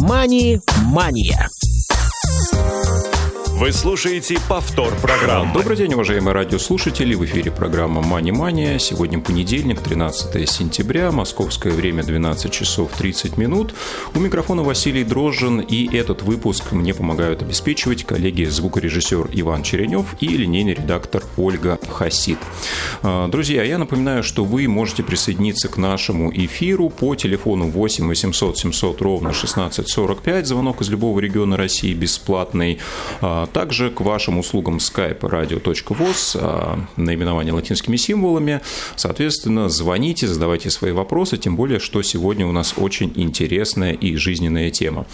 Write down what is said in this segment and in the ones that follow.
«Мани-мания». Вы слушаете повтор программы. Добрый день, уважаемые радиослушатели. В эфире программа «Мани Мания». Сегодня понедельник, 13 сентября, московское время 12 часов 30 минут. У микрофона Василий Дрожжин, и этот выпуск мне помогают обеспечивать коллеги звукорежиссер Иван Черенев и линейный редактор Ольга Хасид. А, друзья, я напоминаю, что вы можете присоединиться к нашему эфиру по телефону 8 800 700 ровно 1645. Звонок из любого региона России бесплатный а, также к вашим услугам skype radio.voz, а, наименование латинскими символами. Соответственно, звоните, задавайте свои вопросы, тем более, что сегодня у нас очень интересная и жизненная тема.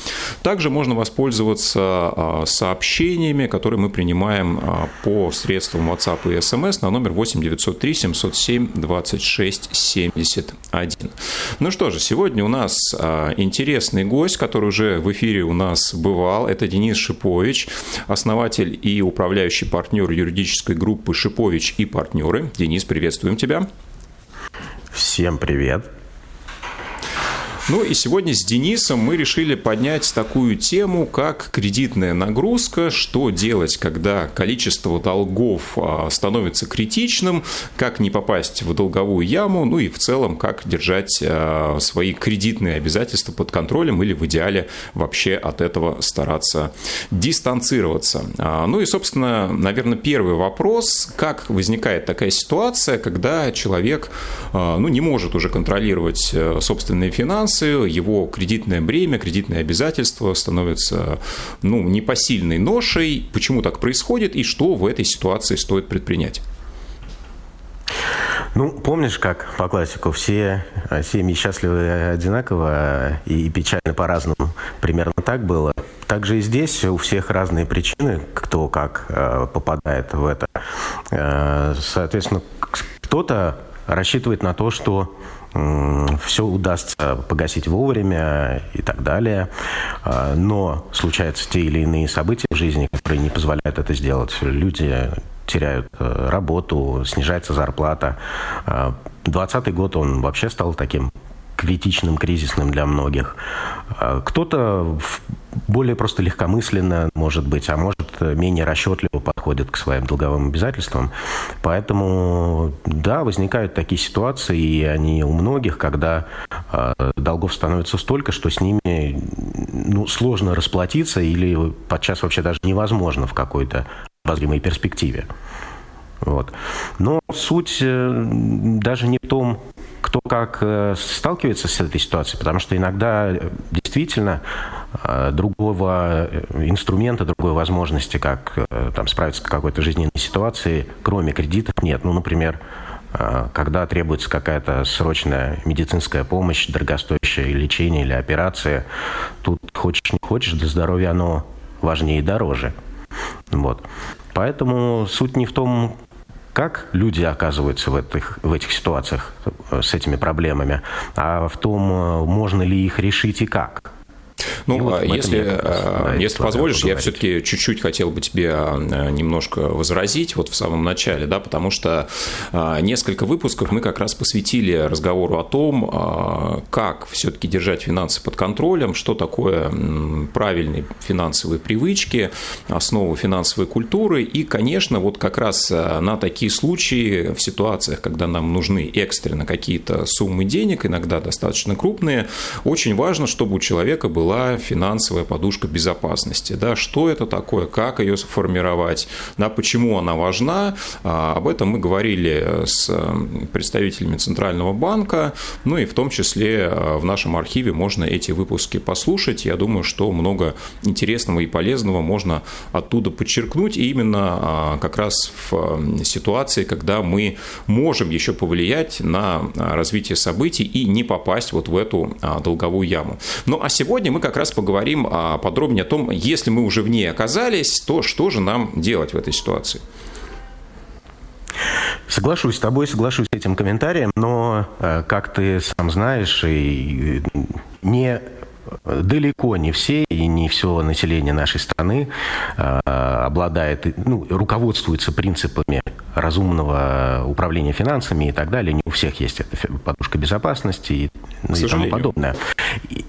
Также можно воспользоваться а, сообщениями, которые мы принимаем а, по средствам WhatsApp и SMS на номер 8 903 707 26 71. Ну что же, сегодня у нас интересный гость, который уже в эфире у нас бывал. Это Денис Шипович, основатель и управляющий партнер юридической группы «Шипович и партнеры». Денис, приветствуем тебя. Всем привет. Ну и сегодня с Денисом мы решили поднять такую тему, как кредитная нагрузка, что делать, когда количество долгов а, становится критичным, как не попасть в долговую яму, ну и в целом, как держать а, свои кредитные обязательства под контролем или в идеале вообще от этого стараться дистанцироваться. А, ну и, собственно, наверное, первый вопрос, как возникает такая ситуация, когда человек ну, не может уже контролировать э, собственные финансы, финансы, его кредитное бремя, кредитные обязательства становятся ну, непосильной ношей. Почему так происходит и что в этой ситуации стоит предпринять? Ну, помнишь, как по классику, все семьи счастливы одинаково и печально по-разному. Примерно так было. Также и здесь у всех разные причины, кто как э, попадает в это. Э, соответственно, кто-то рассчитывает на то, что все удастся погасить вовремя и так далее. А, но случаются те или иные события в жизни, которые не позволяют это сделать. Люди теряют э, работу, снижается зарплата. 2020 а, год, он вообще стал таким критичным, кризисным для многих. А, кто-то более просто легкомысленно, может быть, а может менее расчетливо подходит к своим долговым обязательствам. Поэтому, да, возникают такие ситуации, и они у многих, когда э, долгов становится столько, что с ними ну, сложно расплатиться или подчас вообще даже невозможно в какой-то обозримой перспективе. Вот. Но суть э, даже не в том, кто как э, сталкивается с этой ситуацией, потому что иногда э, действительно э, другого инструмента, другой возможности, как там, справиться с какой-то жизненной ситуацией, кроме кредитов, нет. Ну, например, когда требуется какая-то срочная медицинская помощь, дорогостоящее лечение или операция, тут хочешь не хочешь, до здоровья оно важнее и дороже. Вот. Поэтому суть не в том, как люди оказываются в этих, в этих ситуациях э, с этими проблемами, а в том, э, можно ли их решить и как. Ну, вот если, да, если позволишь, я все-таки чуть-чуть хотел бы тебе а, немножко возразить вот в самом начале, да, потому что а, несколько выпусков мы как раз посвятили разговору о том, а, как все-таки держать финансы под контролем, что такое правильные финансовые привычки, основы финансовой культуры, и, конечно, вот как раз на такие случаи в ситуациях, когда нам нужны экстренно какие-то суммы денег, иногда достаточно крупные, очень важно, чтобы у человека был была финансовая подушка безопасности. Да, что это такое, как ее сформировать, да, почему она важна. А, об этом мы говорили с представителями Центрального банка, ну и в том числе а, в нашем архиве можно эти выпуски послушать. Я думаю, что много интересного и полезного можно оттуда подчеркнуть. И именно а, как раз в ситуации, когда мы можем еще повлиять на развитие событий и не попасть вот в эту долговую яму. Ну а сегодня мы как раз поговорим а, подробнее о том, если мы уже в ней оказались, то что же нам делать в этой ситуации. Соглашусь с тобой, соглашусь с этим комментарием, но, э, как ты сам знаешь, и не далеко не все и не все население нашей страны э, обладает, ну, руководствуется принципами разумного управления финансами и так далее. Не у всех есть эта подушка безопасности и, ну, и тому подобное.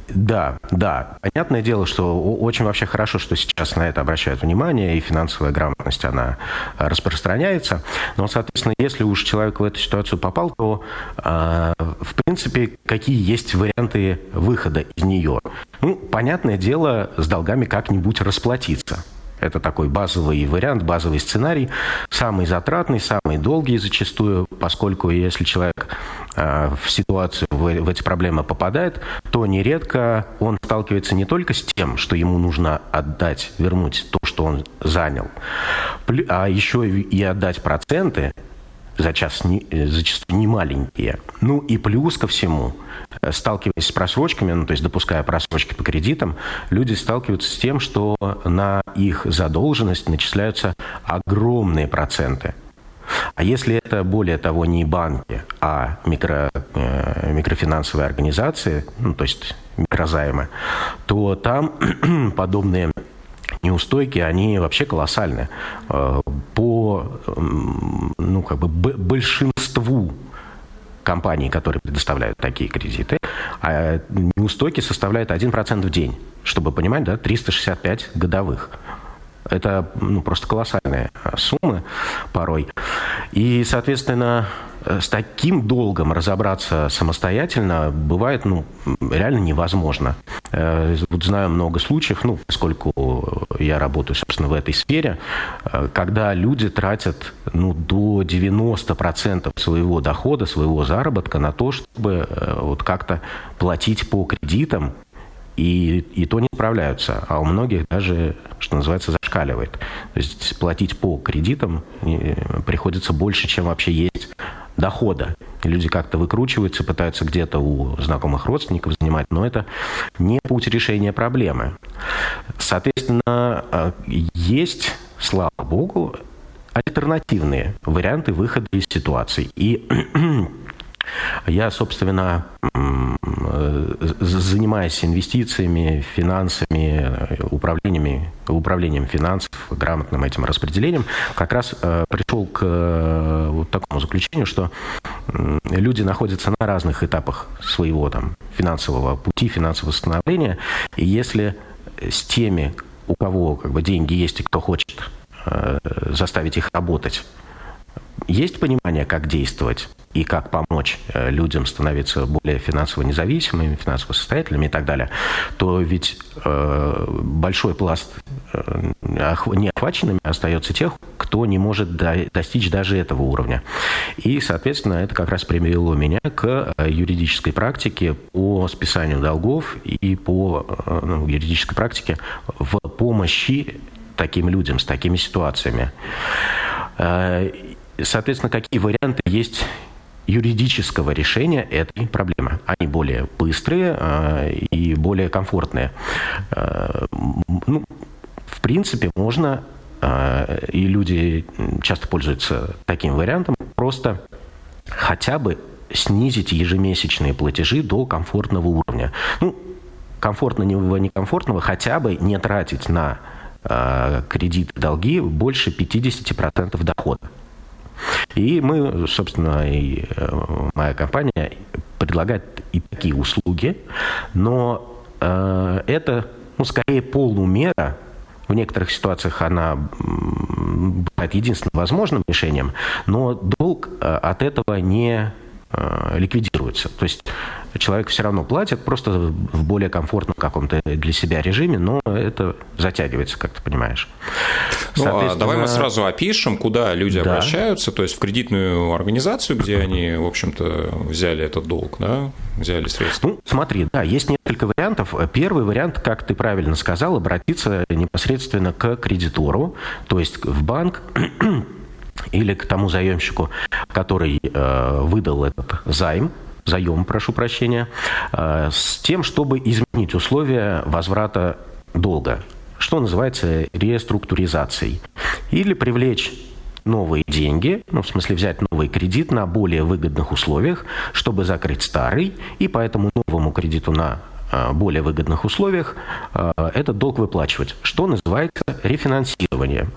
Да, да. Понятное дело, что очень вообще хорошо, что сейчас на это обращают внимание, и финансовая грамотность, она распространяется. Но, соответственно, если уж человек в эту ситуацию попал, то, э, в принципе, какие есть варианты выхода из нее? Ну, понятное дело, с долгами как-нибудь расплатиться. Это такой базовый вариант, базовый сценарий, самый затратный, самый долгий зачастую, поскольку если человек э, в ситуацию, в, в эти проблемы попадает, то нередко он сталкивается не только с тем, что ему нужно отдать, вернуть то, что он занял, а еще и отдать проценты, за час э, зачастую не маленькие. Ну и плюс ко всему, э, сталкиваясь с просрочками, ну то есть допуская просрочки по кредитам, люди сталкиваются с тем, что на их задолженность начисляются огромные проценты. А если это, более того, не банки, а микро, э, микрофинансовые организации, ну, то есть микрозаймы, то там подобные неустойки, они вообще колоссальны. Э, по ну, как бы большинству компаний, которые предоставляют такие кредиты, а неустойки составляют 1% в день. Чтобы понимать, да, 365 годовых. Это ну, просто колоссальные суммы порой. И, соответственно, Э, с таким долгом разобраться самостоятельно бывает ну, реально невозможно. Э, вот знаю много случаев, ну, поскольку я работаю, собственно, в этой сфере, э, когда люди тратят ну, до 90% своего дохода, своего заработка на то, чтобы вот как-то платить по кредитам, и, и то не справляются, а у многих даже, что называется, зашкаливает. То есть платить по кредитам приходится больше, чем вообще есть дохода. Люди как-то выкручиваются, пытаются где-то у знакомых родственников занимать, но это не путь решения проблемы. Соответственно, э, есть, слава богу, альтернативные варианты выхода из ситуации. И я, собственно, занимаясь инвестициями, финансами, управлениями, управлением финансов, грамотным этим распределением, как раз э, пришел к э, вот такому заключению, что люди находятся на разных этапах своего там, финансового пути, финансового становления, и если с теми, у кого как бы, деньги есть и кто хочет э, заставить их работать, есть понимание, как действовать и как помочь э, людям становиться более финансово независимыми, финансово состоятельными и так далее, то ведь э, большой пласт э, неохваченными остается тех, кто не может до, достичь даже этого уровня. И, соответственно, это как раз привело меня к юридической практике по списанию долгов и по ну, юридической практике в помощи таким людям с такими ситуациями. Соответственно, какие варианты есть юридического решения этой проблемы. Они более быстрые э, и более комфортные. Э, ну, в принципе, можно, э, и люди часто пользуются таким вариантом, просто хотя бы снизить ежемесячные платежи до комфортного уровня. Ну, комфортного, некомфортного, хотя бы не тратить на кредит, долги больше 50% дохода. И мы, собственно, и э, моя компания предлагает и такие услуги, но э, это, ну, скорее полумера. В некоторых ситуациях она бывает единственным возможным решением, но долг э, от этого не Э, ликвидируется. То есть человек все равно платит, просто в более комфортном каком-то для себя режиме, но это затягивается, как ты понимаешь. Ну, а давай мы сразу опишем, куда люди да. обращаются, то есть в кредитную организацию, где они, в общем-то, взяли этот долг, да, взяли средства. Ну, смотри, да, есть несколько вариантов. Первый вариант, как ты правильно сказал, обратиться непосредственно к кредитору, то есть в банк, или к тому заемщику, который э, выдал этот займ, заем, прошу прощения, э, с тем, чтобы изменить условия возврата долга, что называется реструктуризацией, или привлечь новые деньги, ну, в смысле взять новый кредит на более выгодных условиях, чтобы закрыть старый, и по этому новому кредиту на э, более выгодных условиях э, этот долг выплачивать, что называется рефинансирование.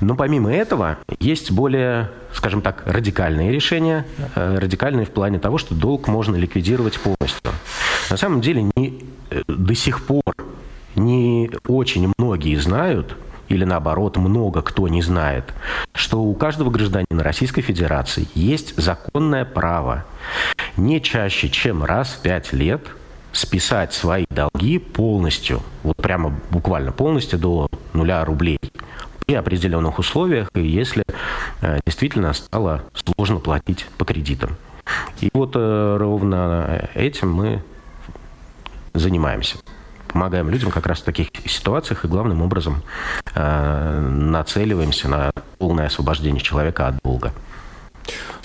Но помимо этого есть более, скажем так, радикальные решения, э, радикальные в плане того, что долг можно ликвидировать полностью. На самом деле не, э, до сих пор не очень многие знают, или наоборот, много кто не знает, что у каждого гражданина Российской Федерации есть законное право не чаще, чем раз в пять лет списать свои долги полностью, вот прямо буквально полностью до нуля рублей при определенных условиях, и если э, действительно стало сложно платить по кредитам. И вот э, ровно этим мы занимаемся помогаем людям как раз в таких ситуациях и главным образом э, нацеливаемся на полное освобождение человека от долга.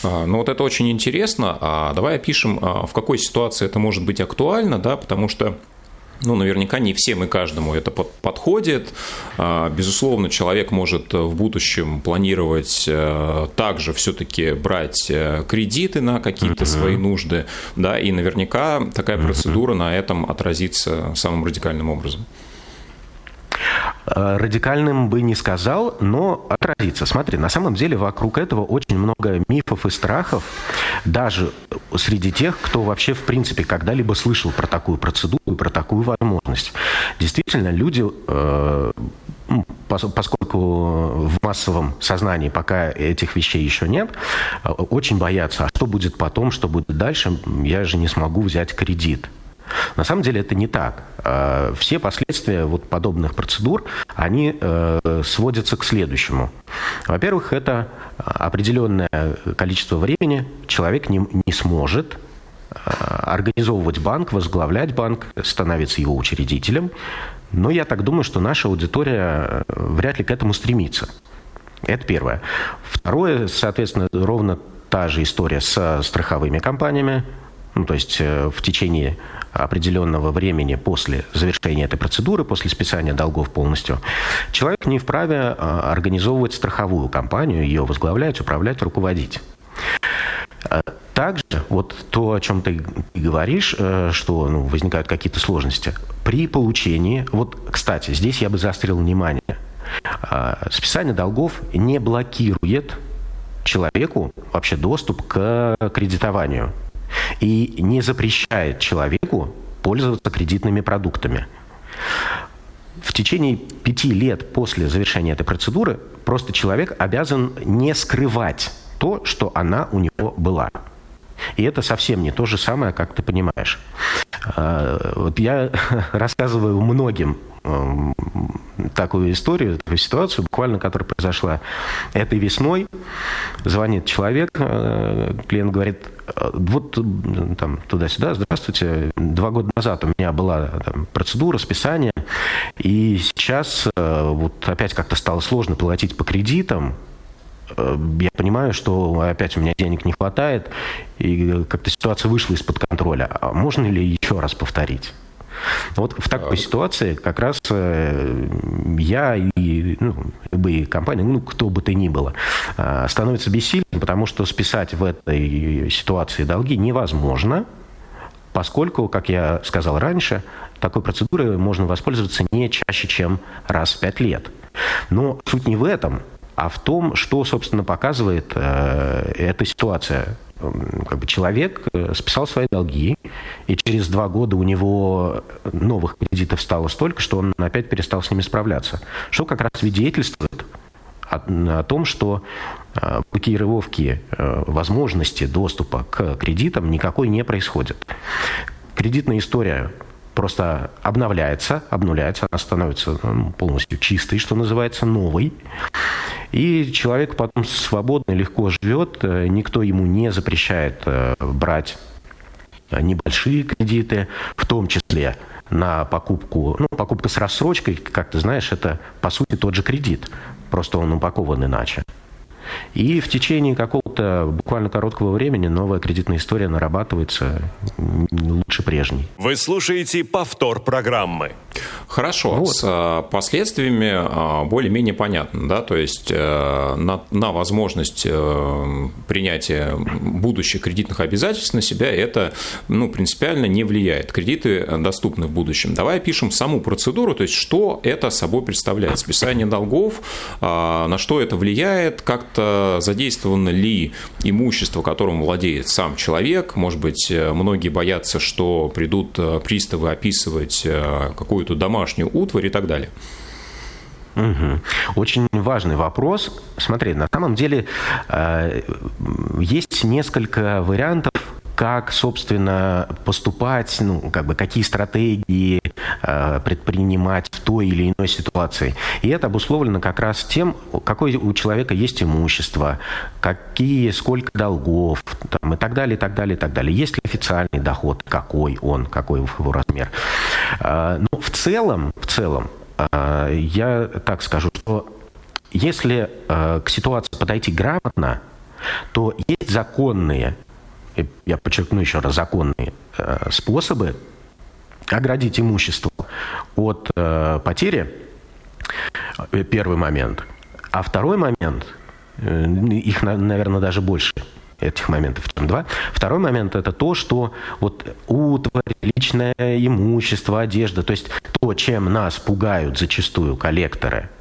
А, ну вот это очень интересно. А давай опишем, а, в какой ситуации это может быть актуально, да, потому что ну, наверняка не всем и каждому это подходит. А, безусловно, человек может в будущем планировать э, также все-таки брать э, кредиты на какие-то uh-huh. свои нужды, да, и наверняка такая процедура на этом отразится самым радикальным образом. Э, радикальным бы не сказал, но отразится. Смотри, на самом деле вокруг этого очень много мифов и страхов, даже среди тех, кто вообще в принципе когда-либо слышал про такую процедуру, про такую возможность. Действительно, люди э, поскольку в массовом сознании пока этих вещей еще нет, э, очень боятся, а что будет потом, что будет дальше, я же не смогу взять кредит. На самом деле это не так. А, все последствия вот подобных процедур, они э, сводятся к следующему. Во-первых, это определенное количество времени человек не, не сможет а, организовывать банк, возглавлять банк, становиться его учредителем. Но я так думаю, что наша аудитория э, вряд ли к этому стремится. Это первое. Второе, соответственно, ровно та же история с страховыми компаниями. Ну, то есть э, в течение определенного времени после завершения этой процедуры, после списания долгов полностью, человек не вправе а, организовывать страховую компанию, ее возглавлять, управлять, руководить. А, также вот то, о чем ты говоришь, э, что ну, возникают какие-то сложности, при получении, вот, кстати, здесь я бы заострил внимание, а, списание долгов не блокирует человеку вообще доступ к кредитованию и не запрещает человеку пользоваться кредитными продуктами. В течение пяти лет после завершения этой процедуры просто человек обязан не скрывать то, что она у него была. И это совсем не то же самое, как ты понимаешь. А, вот я рассказываю многим эм, такую историю, такую ситуацию, буквально, которая произошла этой весной. Звонит человек, э, клиент говорит, вот там туда-сюда, здравствуйте, два года назад у меня была там, процедура списания, и сейчас э, вот опять как-то стало сложно платить по кредитам, э, я понимаю, что опять у меня денег не хватает, и как-то ситуация вышла из-под контроля. А можно ли еще раз повторить? Вот в такой ситуации как раз э, я и ну, любые компании, ну, кто бы то ни было, э, становится бессильным, потому что списать в этой ситуации долги невозможно, поскольку, как я сказал раньше, такой процедурой можно воспользоваться не чаще, чем раз в пять лет. Но суть не в этом, а в том, что, собственно, показывает э, эта ситуация как бы человек э, списал свои долги, и через два года у него новых кредитов стало столько, что он опять перестал с ними справляться. Что как раз свидетельствует о, о том, что э, блокировки э, возможности доступа к кредитам никакой не происходит. Кредитная история просто обновляется, обнуляется, она становится ну, полностью чистой, что называется, новой. И человек потом свободно, легко живет, э, никто ему не запрещает э, брать небольшие кредиты, в том числе на покупку, ну, покупка с рассрочкой, как ты знаешь, это по сути тот же кредит, просто он упакован иначе. И в течение какого-то буквально короткого времени новая кредитная история нарабатывается лучше прежней. Вы слушаете повтор программы. Хорошо, вот. с а, последствиями а, более-менее понятно, да, то есть э, на, на возможность э, принятия будущих кредитных обязательств на себя это, ну, принципиально не влияет. Кредиты доступны в будущем. Давай опишем саму процедуру, то есть что это собой представляет, списание долгов, на что это влияет, как-то задействовано ли имущество, которым владеет сам человек, может быть, э, многие боятся, что придут приставы описывать какую-то домашнюю утварь и так далее. Угу. Очень важный вопрос. Смотри, на самом деле э, есть несколько вариантов, как, собственно, поступать, ну, как бы, какие стратегии э, предпринимать в той или иной ситуации. И это обусловлено как раз тем, какое у человека есть имущество, какие, сколько долгов, там, и так далее, и так далее, и так далее. Есть ли официальный доход, какой он, какой его размер. Э, но в целом, в целом, э, я так скажу, что если э, к ситуации подойти грамотно, то есть законные я подчеркну еще раз, законные э, способы оградить имущество от э, потери, э, первый момент. А второй момент, их, наверное, даже больше, этих моментов, чем два. Второй момент – это то, что вот утварь, личное имущество, одежда, то есть то, чем нас пугают зачастую коллекторы –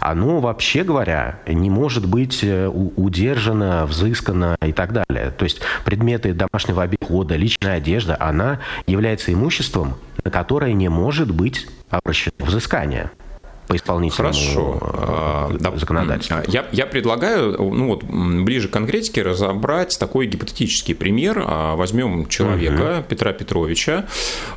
оно, вообще говоря, не может быть э, удержано, взыскано и так далее. То есть предметы домашнего обихода, личная одежда, она является имуществом, на которое не может быть обращено взыскание по исполнительному Хорошо. Э, да, законодательству. Я, я предлагаю ну вот, ближе к конкретике разобрать такой гипотетический пример. А, возьмем человека, угу. Петра Петровича,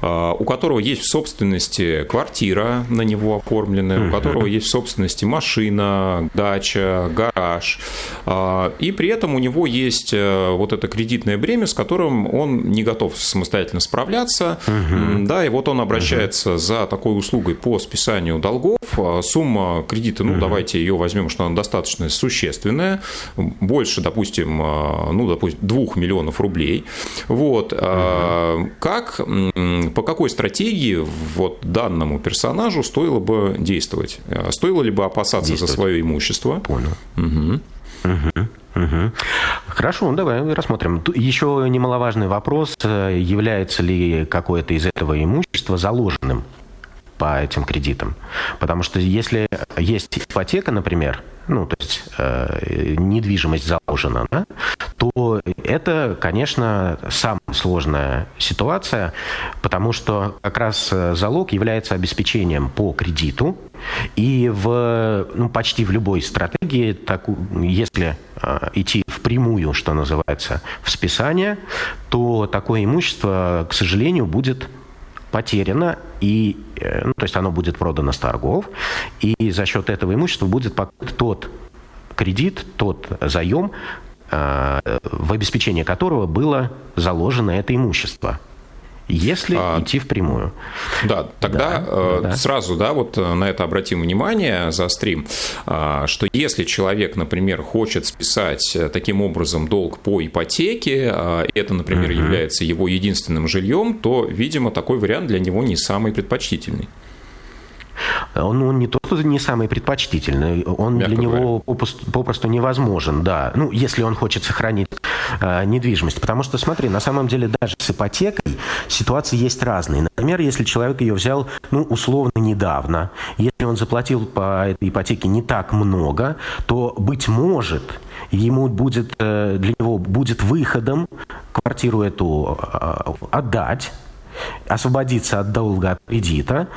а, у которого есть в собственности квартира на него оформленная, угу. у которого есть в собственности машина, дача, гараж, а, и при этом у него есть э, вот это кредитное бремя, с которым он не готов самостоятельно справляться, угу. да, и вот он обращается угу. за такой услугой по списанию долгов, сумма кредита, ну, давайте ее возьмем, что она достаточно существенная, больше, допустим, а, ну, допустим, 2 миллионов рублей. Вот. Угу. Как, по какой стратегии вот данному персонажу стоило бы действовать? Стоило ли бы опасаться за свое имущество? Понял. Угу. Угу. Угу. Хорошо, ну давай рассмотрим. Еще немаловажный вопрос, э, является ли какое-то из этого имущества заложенным по этим кредитам. Потому что если есть ипотека, например, ну, то есть э, недвижимость заложена, да, то это, конечно, самая сложная ситуация, потому что как раз э, залог является обеспечением по кредиту, и в, ну, почти в любой стратегии, так, если э, идти впрямую, что называется, в списание, то такое имущество, к сожалению, будет потеряно, и, э, ну, то есть оно будет продано с торгов, и за счет этого имущества будет покрыт тот кредит, тот заем, э, в обеспечение которого было заложено это имущество если а, идти впрямую. Да, тогда да, э, да. сразу, да, вот э, на это обратим внимание, заострим, э, что если человек, например, хочет списать э, таким образом долг по ипотеке, э, это, например, угу. является его единственным жильем, то, видимо, такой вариант для него не самый предпочтительный. Он, он не то, что не самый предпочтительный, он Мягко для него попросту, попросту невозможен, да. Ну, если он хочет сохранить э, недвижимость. Потому что, смотри, на самом деле даже с ипотекой ситуации есть разные. Например, если человек ее взял, ну, условно, недавно, если он заплатил по этой ипотеке не так много, то, быть может, ему будет, э, для него будет выходом квартиру эту э, отдать, освободиться от долга от кредита,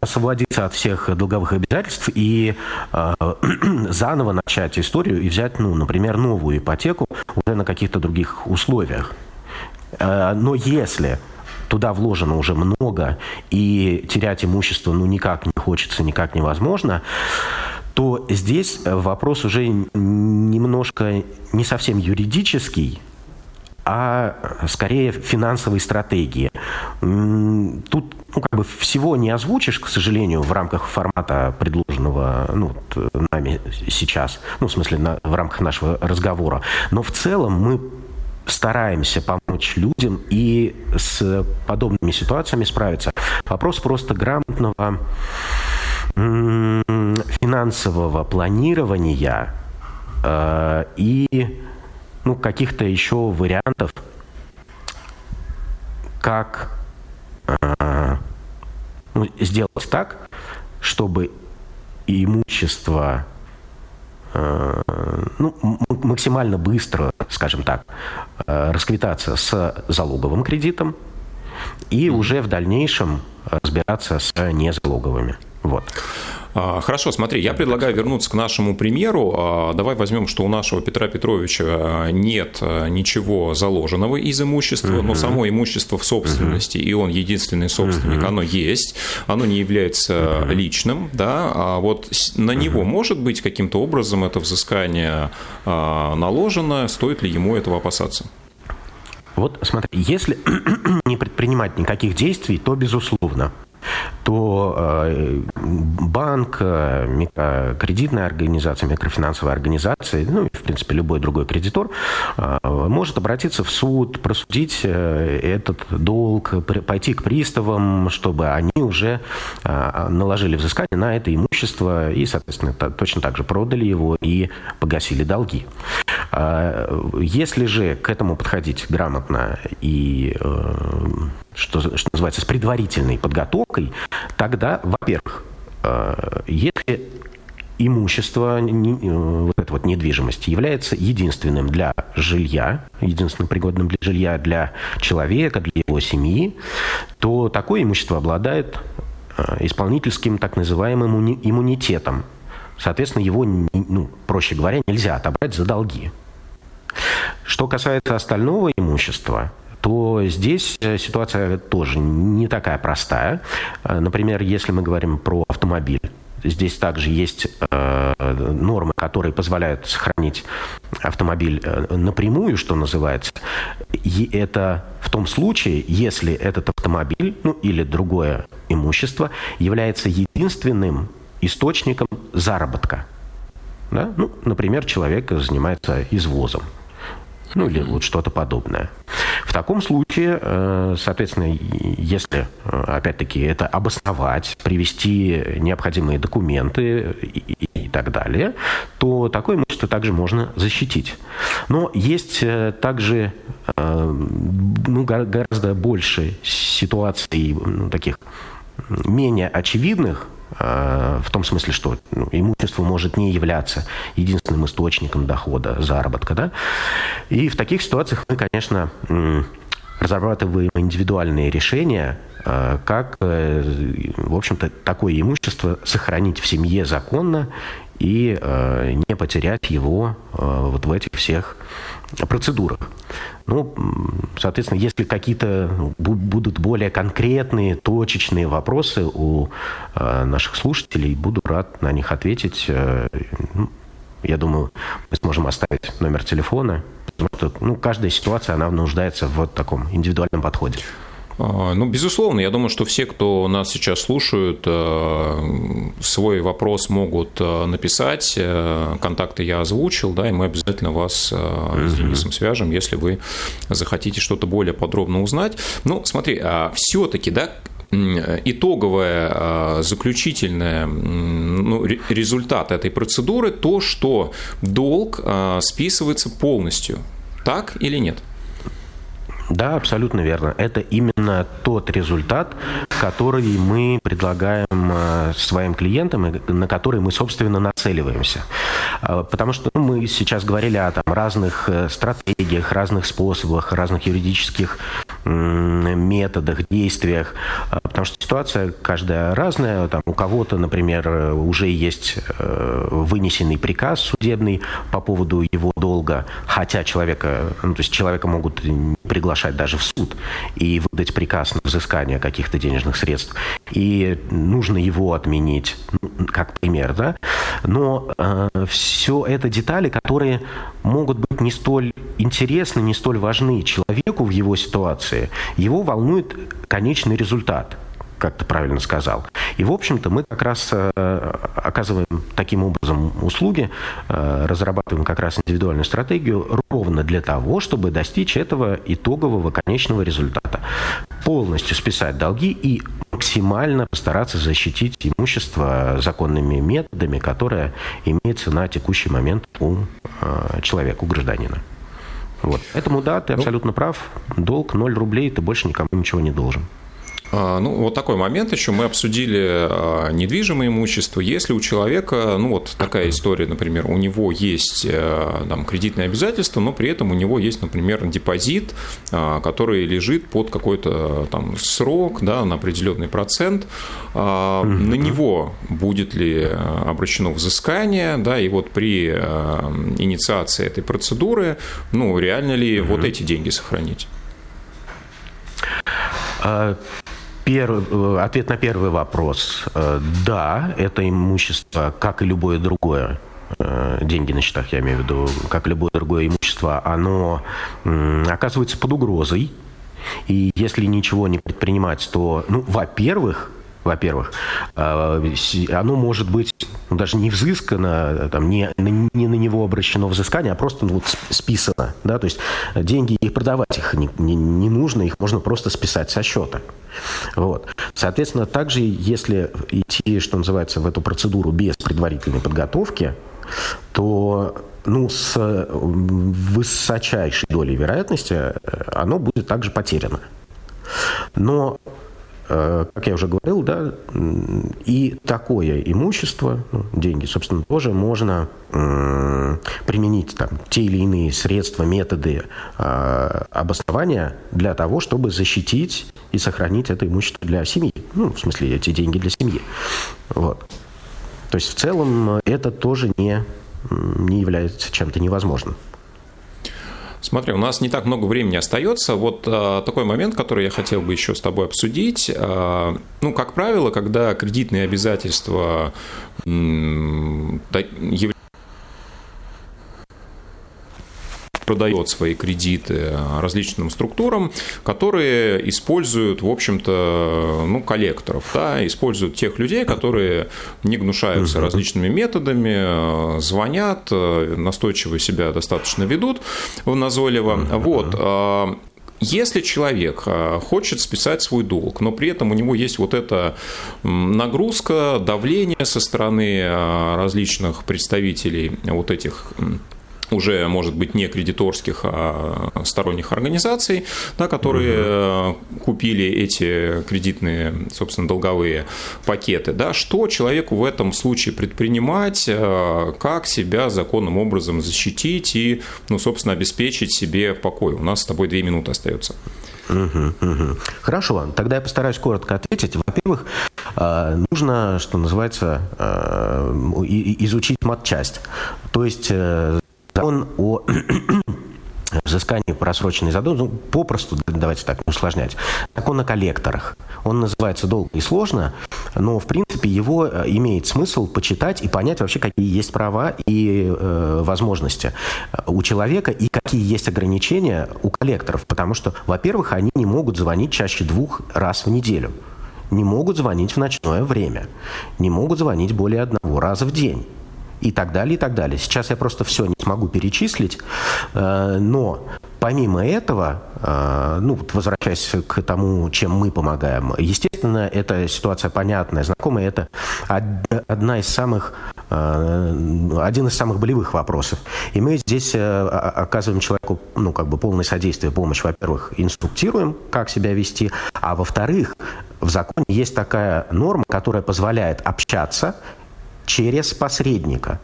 освободиться от всех долговых обязательств и э, заново начать историю и взять, ну, например, новую ипотеку уже на каких-то других условиях. Э, но если туда вложено уже много и терять имущество ну никак не хочется, никак невозможно, то здесь вопрос уже немножко не совсем юридический, а скорее финансовой стратегии. Тут ну, как бы всего не озвучишь, к сожалению, в рамках формата, предложенного ну, нами сейчас, ну, в смысле, на, в рамках нашего разговора. Но в целом мы стараемся помочь людям и с подобными ситуациями справиться. Вопрос просто грамотного финансового планирования э, и ну, каких-то еще вариантов, как э, ну, сделать так, чтобы имущество э, ну, максимально быстро, скажем так, э, расквитаться с залоговым кредитом и уже в дальнейшем разбираться с незалоговыми. Вот. А, хорошо, смотри, я предлагаю вернуться к нашему примеру. А, давай возьмем, что у нашего Петра Петровича а, нет ничего заложенного из имущества, но само имущество в собственности, и он единственный собственник, оно есть, оно не является личным, да, а вот на него может быть каким-то образом это взыскание наложено, стоит ли ему этого опасаться? Вот смотри, если не предпринимать никаких действий, то безусловно то э, банк, э, микрокредитная организация, микрофинансовая организация, ну в принципе, любой другой кредитор э, может обратиться в суд, просудить этот долг, пойти к приставам, чтобы они уже наложили взыскание на это имущество и, соответственно, точно так же продали его и погасили долги. Если же к этому подходить грамотно и что, что называется, с предварительной подготовкой, тогда, во-первых, э, если имущество, вот эта вот недвижимость, является единственным для жилья, единственным пригодным для жилья для человека, для его семьи, то такое имущество обладает э, исполнительским так называемым иммунитетом. Соответственно, его, ну, проще говоря, нельзя отобрать за долги. Что касается остального имущества, то здесь э, ситуация тоже не такая простая. Э, например, если мы говорим про автомобиль, Здесь также есть э, нормы, которые позволяют сохранить автомобиль э, напрямую, что называется. И это в том случае, если этот автомобиль, ну или другое имущество, является единственным источником заработка. Да? Ну, например, человек занимается извозом ну или вот что-то подобное. В таком случае, э, соответственно, если, э, опять-таки, это обосновать, привести необходимые документы и, и так далее, то такое имущество также можно защитить. Но есть э, также ну, гораздо больше ситуаций ну, таких менее очевидных, в том смысле, что ну, имущество может не являться единственным источником дохода, заработка. Да? И в таких ситуациях мы, конечно, разрабатываем индивидуальные решения, э, как, э, в общем-то, такое имущество сохранить в семье законно и не потерять его вот в этих всех процедурах. Ну, соответственно, если какие-то будут более конкретные, точечные вопросы у э, наших слушателей, буду рад на них ответить. Э, ну, я думаю, мы сможем оставить номер телефона, потому что ну, каждая ситуация, она нуждается в вот таком индивидуальном подходе. А, ну, безусловно, я думаю, что все, кто нас сейчас слушают, э, свой вопрос могут э, написать. Э, контакты я озвучил, да, и мы обязательно вас с Денисом свяжем, если вы захотите что-то более подробно узнать. Ну, смотри, а все-таки, да, итоговое, заключительное ну, результат этой процедуры то, что долг списывается полностью. Так или нет? Да, абсолютно верно. Это именно тот результат, который мы предлагаем э, своим клиентам и на который мы, собственно, нацеливаемся. А, потому что ну, мы сейчас говорили о там, разных э, стратегиях, разных способах, разных юридических методах, действиях, потому что ситуация каждая разная. Там, у кого-то, например, уже есть э, вынесенный приказ судебный по поводу его долга, хотя человека, ну, то есть человека могут приглашать даже в суд и выдать приказ на взыскание каких-то денежных средств. И нужно его отменить, как пример, да. Но э, все это детали, которые могут быть не столь интересны, не столь важны человеку в его ситуации. Его волнует конечный результат. Как ты правильно сказал. И, в общем-то, мы как раз э, оказываем таким образом услуги, э, разрабатываем как раз индивидуальную стратегию ровно для того, чтобы достичь этого итогового конечного результата. Полностью списать долги и максимально постараться защитить имущество законными методами, которые имеются на текущий момент у э, человека, у гражданина. Вот. Поэтому да, ты ну, абсолютно прав. Долг 0 рублей, ты больше никому ничего не должен. А, ну, вот такой момент еще. Мы обсудили а, недвижимое имущество. Если у человека, ну, вот такая история, например, у него есть э, там, кредитные обязательства, но при этом у него есть, например, депозит, а, который лежит под какой-то там срок, да, на определенный процент, на него будет ли обращено взыскание, да, и вот при инициации этой процедуры, ну, реально ли вот эти деньги сохранить? Первый, э, ответ на первый вопрос. Э, да, это имущество, как и любое другое, э, деньги на счетах, я имею в виду, как любое другое имущество, оно оказывается под угрозой. И если ничего не предпринимать, то, ну, во-первых, во-первых, оно может быть ну, даже не взыскано, там, не, не на него обращено взыскание, а просто ну, вот списано. Да? То есть деньги, их продавать их не, не, не нужно, их можно просто списать со счета. Вот. Соответственно, также, если идти, что называется, в эту процедуру без предварительной подготовки, то ну, с высочайшей долей вероятности э, оно будет также потеряно. Но как я уже говорил, да, и такое имущество, ну, деньги, собственно, тоже можно применить там, те или иные средства, методы э, обоснования для того, чтобы защитить и сохранить это имущество для семьи. Ну, в смысле, эти деньги для семьи. Вот. То есть в целом это тоже не, не является чем-то невозможным. Смотри, у нас не так много времени остается. Вот а, такой момент, который я хотел бы еще с тобой обсудить. А, ну, как правило, когда кредитные обязательства являются продает свои кредиты различным структурам, которые используют, в общем-то, ну, коллекторов, да, используют тех людей, которые не гнушаются различными методами, звонят, настойчиво себя достаточно ведут в назойливо. Вот. Если человек хочет списать свой долг, но при этом у него есть вот эта нагрузка, давление со стороны различных представителей вот этих уже, может быть, не кредиторских, а сторонних организаций, да, которые угу. купили эти кредитные, собственно, долговые пакеты. Да, что человеку в этом случае предпринимать, э, как себя законным образом защитить и, ну, собственно, обеспечить себе покой. У нас с тобой две минуты остается. Угу, угу. Хорошо, тогда я постараюсь коротко ответить. Во-первых, э, нужно, что называется, изучить матчасть. То есть Закон о взыскании просроченной задолженности, ну, попросту, давайте так, усложнять, закон о коллекторах. Он называется долго и сложно, но, в принципе, его э, имеет смысл почитать и понять вообще, какие есть права и э, возможности у человека и какие есть ограничения у коллекторов. Потому что, во-первых, они не могут звонить чаще двух раз в неделю. Не могут звонить в ночное время. Не могут звонить более одного раза в день и так далее, и так далее. Сейчас я просто все не смогу перечислить, э, но помимо этого, э, ну, возвращаясь к тому, чем мы помогаем, естественно, эта ситуация понятная, знакомая, это одна из самых, э, один из самых болевых вопросов. И мы здесь оказываем человеку, ну, как бы полное содействие, помощь, во-первых, инструктируем, как себя вести, а во-вторых, в законе есть такая норма, которая позволяет общаться через посредника.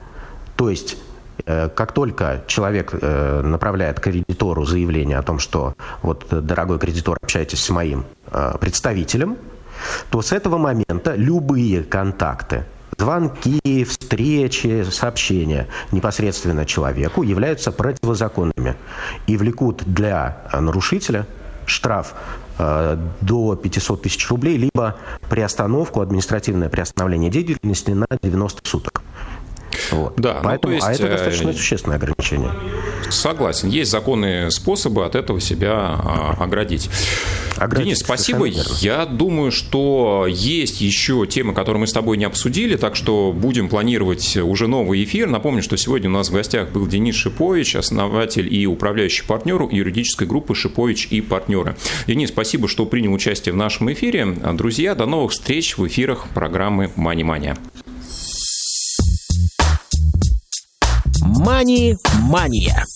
То есть э, как только человек э, направляет кредитору заявление о том, что вот, дорогой кредитор, общайтесь с моим э, представителем, то с этого момента любые контакты, звонки, встречи, сообщения непосредственно человеку являются противозаконными и влекут для нарушителя штраф Э, до 500 тысяч рублей, либо приостановку, административное приостановление деятельности на 90 суток. Вот. Да, ну, Поэтому, ну, есть, а это достаточно э, существенное ограничение. Согласен. Есть законные способы от этого себя а, оградить. оградить. Денис, спасибо. Я думаю, что есть еще темы, которые мы с тобой не обсудили, так что будем планировать уже новый эфир. Напомню, что сегодня у нас в гостях был Денис Шипович, основатель и управляющий партнер юридической группы «Шипович и партнеры». Денис, спасибо, что принял участие в нашем эфире. Друзья, до новых встреч в эфирах программы «Мани-мания». «Мани-мания».